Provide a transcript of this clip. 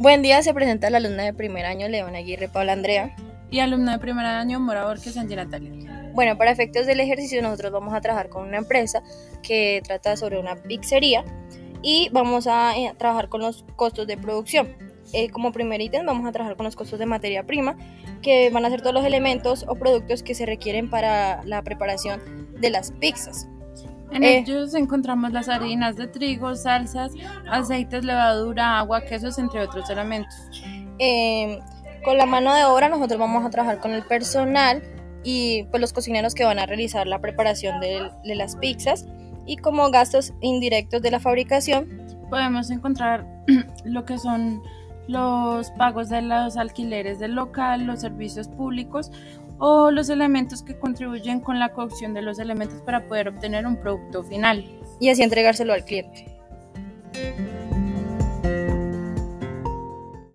Buen día, se presenta la alumna de primer año León Aguirre Paula Andrea. Y alumna de primer año Mora Borges Sandy Natalia. Bueno, para efectos del ejercicio nosotros vamos a trabajar con una empresa que trata sobre una pizzería y vamos a eh, trabajar con los costos de producción. Eh, como primer ítem vamos a trabajar con los costos de materia prima, que van a ser todos los elementos o productos que se requieren para la preparación de las pizzas. En Eh. ellos encontramos las harinas de trigo, salsas, aceites, levadura, agua, quesos, entre otros elementos. Eh, con la mano de obra nosotros vamos a trabajar con el personal y pues los cocineros que van a realizar la preparación de, de las pizzas y como gastos indirectos de la fabricación Podemos encontrar lo que son los pagos de los alquileres del local, los servicios públicos o los elementos que contribuyen con la cocción de los elementos para poder obtener un producto final. y así entregárselo al cliente.